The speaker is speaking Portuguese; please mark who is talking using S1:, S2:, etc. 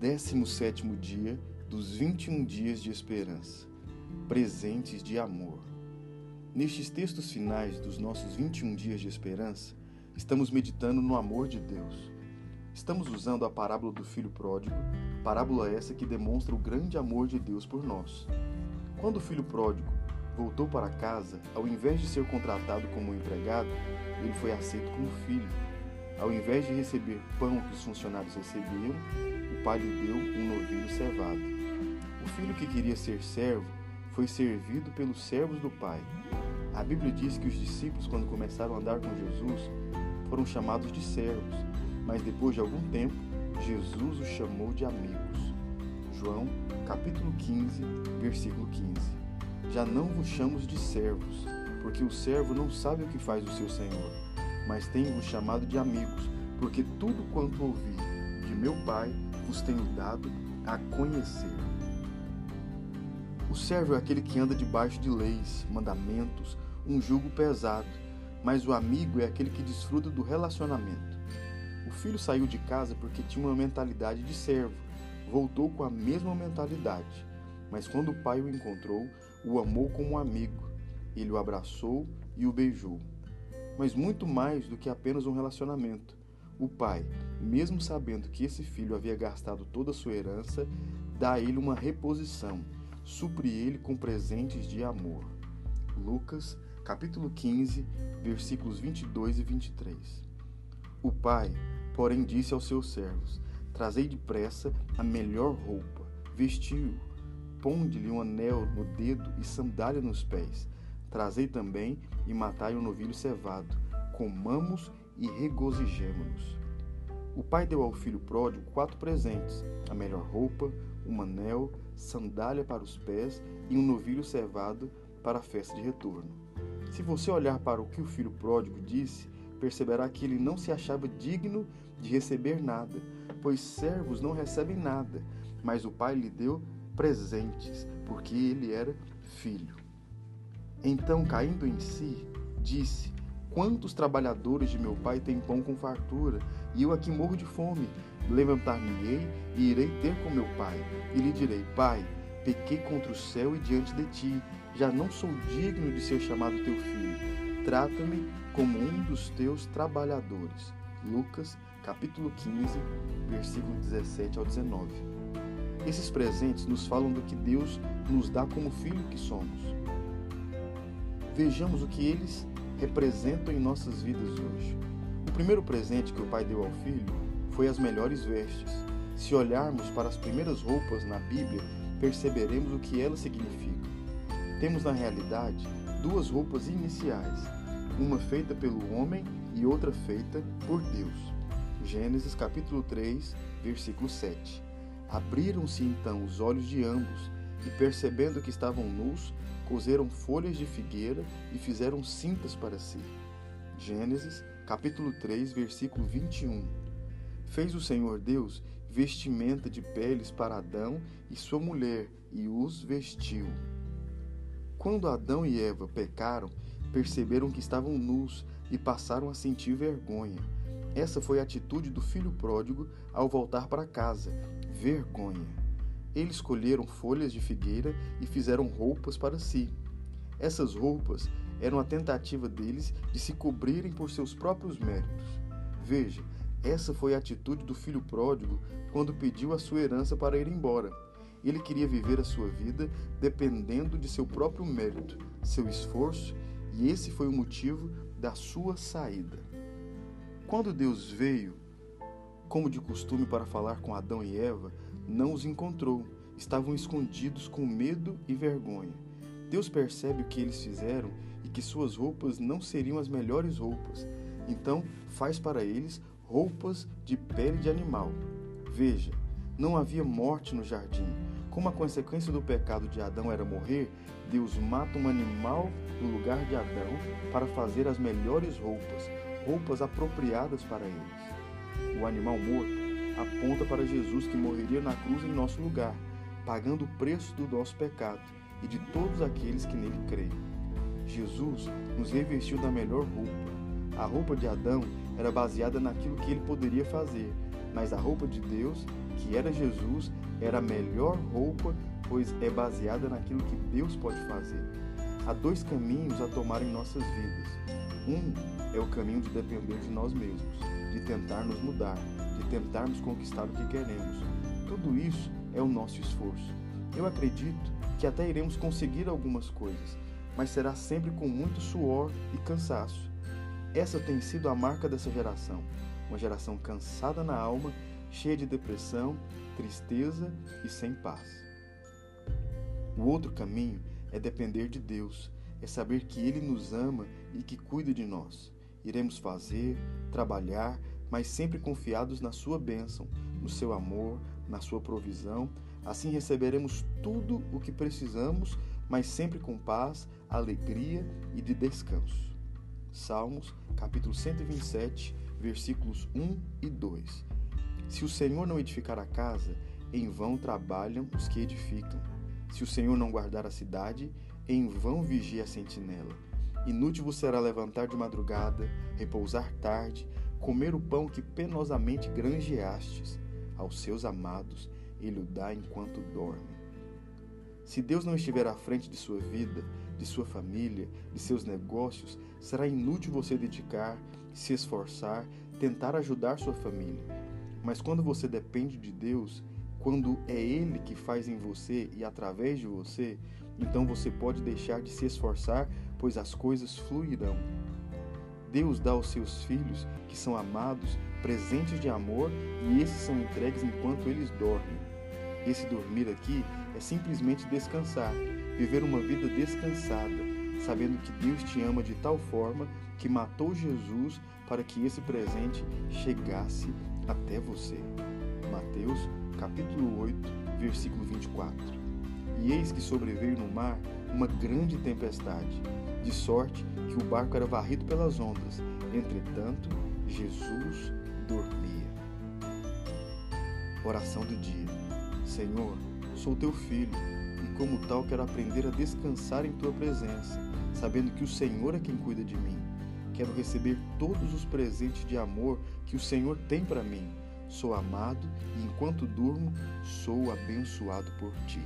S1: 17 dia dos 21 dias de esperança, presentes de amor. Nestes textos finais dos nossos 21 dias de esperança, estamos meditando no amor de Deus. Estamos usando a parábola do filho pródigo, parábola essa que demonstra o grande amor de Deus por nós. Quando o filho pródigo voltou para casa, ao invés de ser contratado como empregado, ele foi aceito como filho. Ao invés de receber pão que os funcionários recebiam, o pai lhe deu um novilho cevado. O filho que queria ser servo foi servido pelos servos do pai. A Bíblia diz que os discípulos, quando começaram a andar com Jesus, foram chamados de servos, mas depois de algum tempo, Jesus os chamou de amigos. João, capítulo 15, versículo 15. Já não vos chamo de servos, porque o servo não sabe o que faz o seu senhor, mas tenho-vos chamado de amigos, porque tudo quanto ouvi de meu Pai vos tenho dado a conhecer. O servo é aquele que anda debaixo de leis, mandamentos, um jugo pesado, mas o amigo é aquele que desfruta do relacionamento. O filho saiu de casa porque tinha uma mentalidade de servo, voltou com a mesma mentalidade, mas quando o pai o encontrou, o amou como um amigo. Ele o abraçou e o beijou. Mas muito mais do que apenas um relacionamento. O pai, mesmo sabendo que esse filho havia gastado toda a sua herança, dá a ele uma reposição, supre ele com presentes de amor. Lucas, capítulo 15, versículos 22 e 23. O pai, porém, disse aos seus servos: Trazei depressa a melhor roupa, vestiu, ponde-lhe um anel no dedo e sandália nos pés. Trazei também e matai um novilho cevado. Comamos e regozijemo-nos. O pai deu ao filho pródigo quatro presentes: a melhor roupa, um anel, sandália para os pés e um novilho cevado para a festa de retorno. Se você olhar para o que o filho pródigo disse, perceberá que ele não se achava digno de receber nada, pois servos não recebem nada, mas o pai lhe deu presentes, porque ele era filho. Então, caindo em si, disse: Quantos trabalhadores de meu pai têm pão com fartura, e eu aqui morro de fome? Levantar-me-ei e irei ter com meu pai, e lhe direi: Pai, pequei contra o céu e diante de ti, já não sou digno de ser chamado teu filho. Trata-me como um dos teus trabalhadores. Lucas, capítulo 15, versículo 17 ao 19. Esses presentes nos falam do que Deus nos dá como filho que somos. Vejamos o que eles representam em nossas vidas hoje. O primeiro presente que o pai deu ao filho foi as melhores vestes. Se olharmos para as primeiras roupas na Bíblia, perceberemos o que elas significam. Temos na realidade duas roupas iniciais, uma feita pelo homem e outra feita por Deus. Gênesis capítulo 3, versículo 7. Abriram-se então os olhos de ambos, e percebendo que estavam nus, cozeram folhas de figueira e fizeram cintas para si. Gênesis, capítulo 3, versículo 21. Fez o Senhor Deus vestimenta de peles para Adão e sua mulher, e os vestiu. Quando Adão e Eva pecaram, perceberam que estavam nus e passaram a sentir vergonha. Essa foi a atitude do filho pródigo ao voltar para casa: vergonha. Eles escolheram folhas de figueira e fizeram roupas para si. Essas roupas eram a tentativa deles de se cobrirem por seus próprios méritos. Veja, essa foi a atitude do filho pródigo quando pediu a sua herança para ir embora. Ele queria viver a sua vida dependendo de seu próprio mérito, seu esforço, e esse foi o motivo da sua saída. Quando Deus veio, como de costume, para falar com Adão e Eva, não os encontrou. Estavam escondidos com medo e vergonha. Deus percebe o que eles fizeram e que suas roupas não seriam as melhores roupas. Então faz para eles roupas de pele de animal. Veja, não havia morte no jardim. Como a consequência do pecado de Adão era morrer, Deus mata um animal no lugar de Adão para fazer as melhores roupas, roupas apropriadas para eles. O animal morto aponta para Jesus que morreria na cruz em nosso lugar, pagando o preço do nosso pecado e de todos aqueles que nele creem. Jesus nos revestiu da melhor roupa. A roupa de Adão era baseada naquilo que ele poderia fazer, mas a roupa de Deus, que era Jesus, era a melhor roupa, pois é baseada naquilo que Deus pode fazer. Há dois caminhos a tomar em nossas vidas. Um é o caminho de depender de nós mesmos, de tentar nos mudar, de tentarmos conquistar o que queremos. Tudo isso é o nosso esforço. Eu acredito que até iremos conseguir algumas coisas, mas será sempre com muito suor e cansaço. Essa tem sido a marca dessa geração, uma geração cansada na alma, cheia de depressão, tristeza e sem paz. O outro caminho é depender de Deus, é saber que Ele nos ama e que cuida de nós. Iremos fazer, trabalhar, mas sempre confiados na Sua bênção, no seu amor, na Sua provisão. Assim receberemos tudo o que precisamos, mas sempre com paz, alegria e de descanso. Salmos, capítulo 127, versículos 1 e 2. Se o Senhor não edificar a casa, em vão trabalham os que edificam. Se o Senhor não guardar a cidade, em vão vigia a sentinela. Inútil vos será levantar de madrugada, repousar tarde, comer o pão que penosamente granjeastes. Aos seus amados ele o dá enquanto dorme. Se Deus não estiver à frente de sua vida, de sua família, de seus negócios, será inútil você dedicar, se esforçar, tentar ajudar sua família. Mas quando você depende de Deus, quando é Ele que faz em você e através de você, então você pode deixar de se esforçar, pois as coisas fluirão. Deus dá aos seus filhos, que são amados, presentes de amor e esses são entregues enquanto eles dormem. Esse dormir aqui é simplesmente descansar, viver uma vida descansada, sabendo que Deus te ama de tal forma que matou Jesus para que esse presente chegasse até você. Mateus, capítulo 8, versículo 24. E eis que sobreveio no mar uma grande tempestade, de sorte que o barco era varrido pelas ondas. Entretanto, Jesus dormia. Oração do dia. Senhor, sou teu filho e, como tal, quero aprender a descansar em tua presença, sabendo que o Senhor é quem cuida de mim. Quero receber todos os presentes de amor que o Senhor tem para mim. Sou amado e, enquanto durmo, sou abençoado por ti.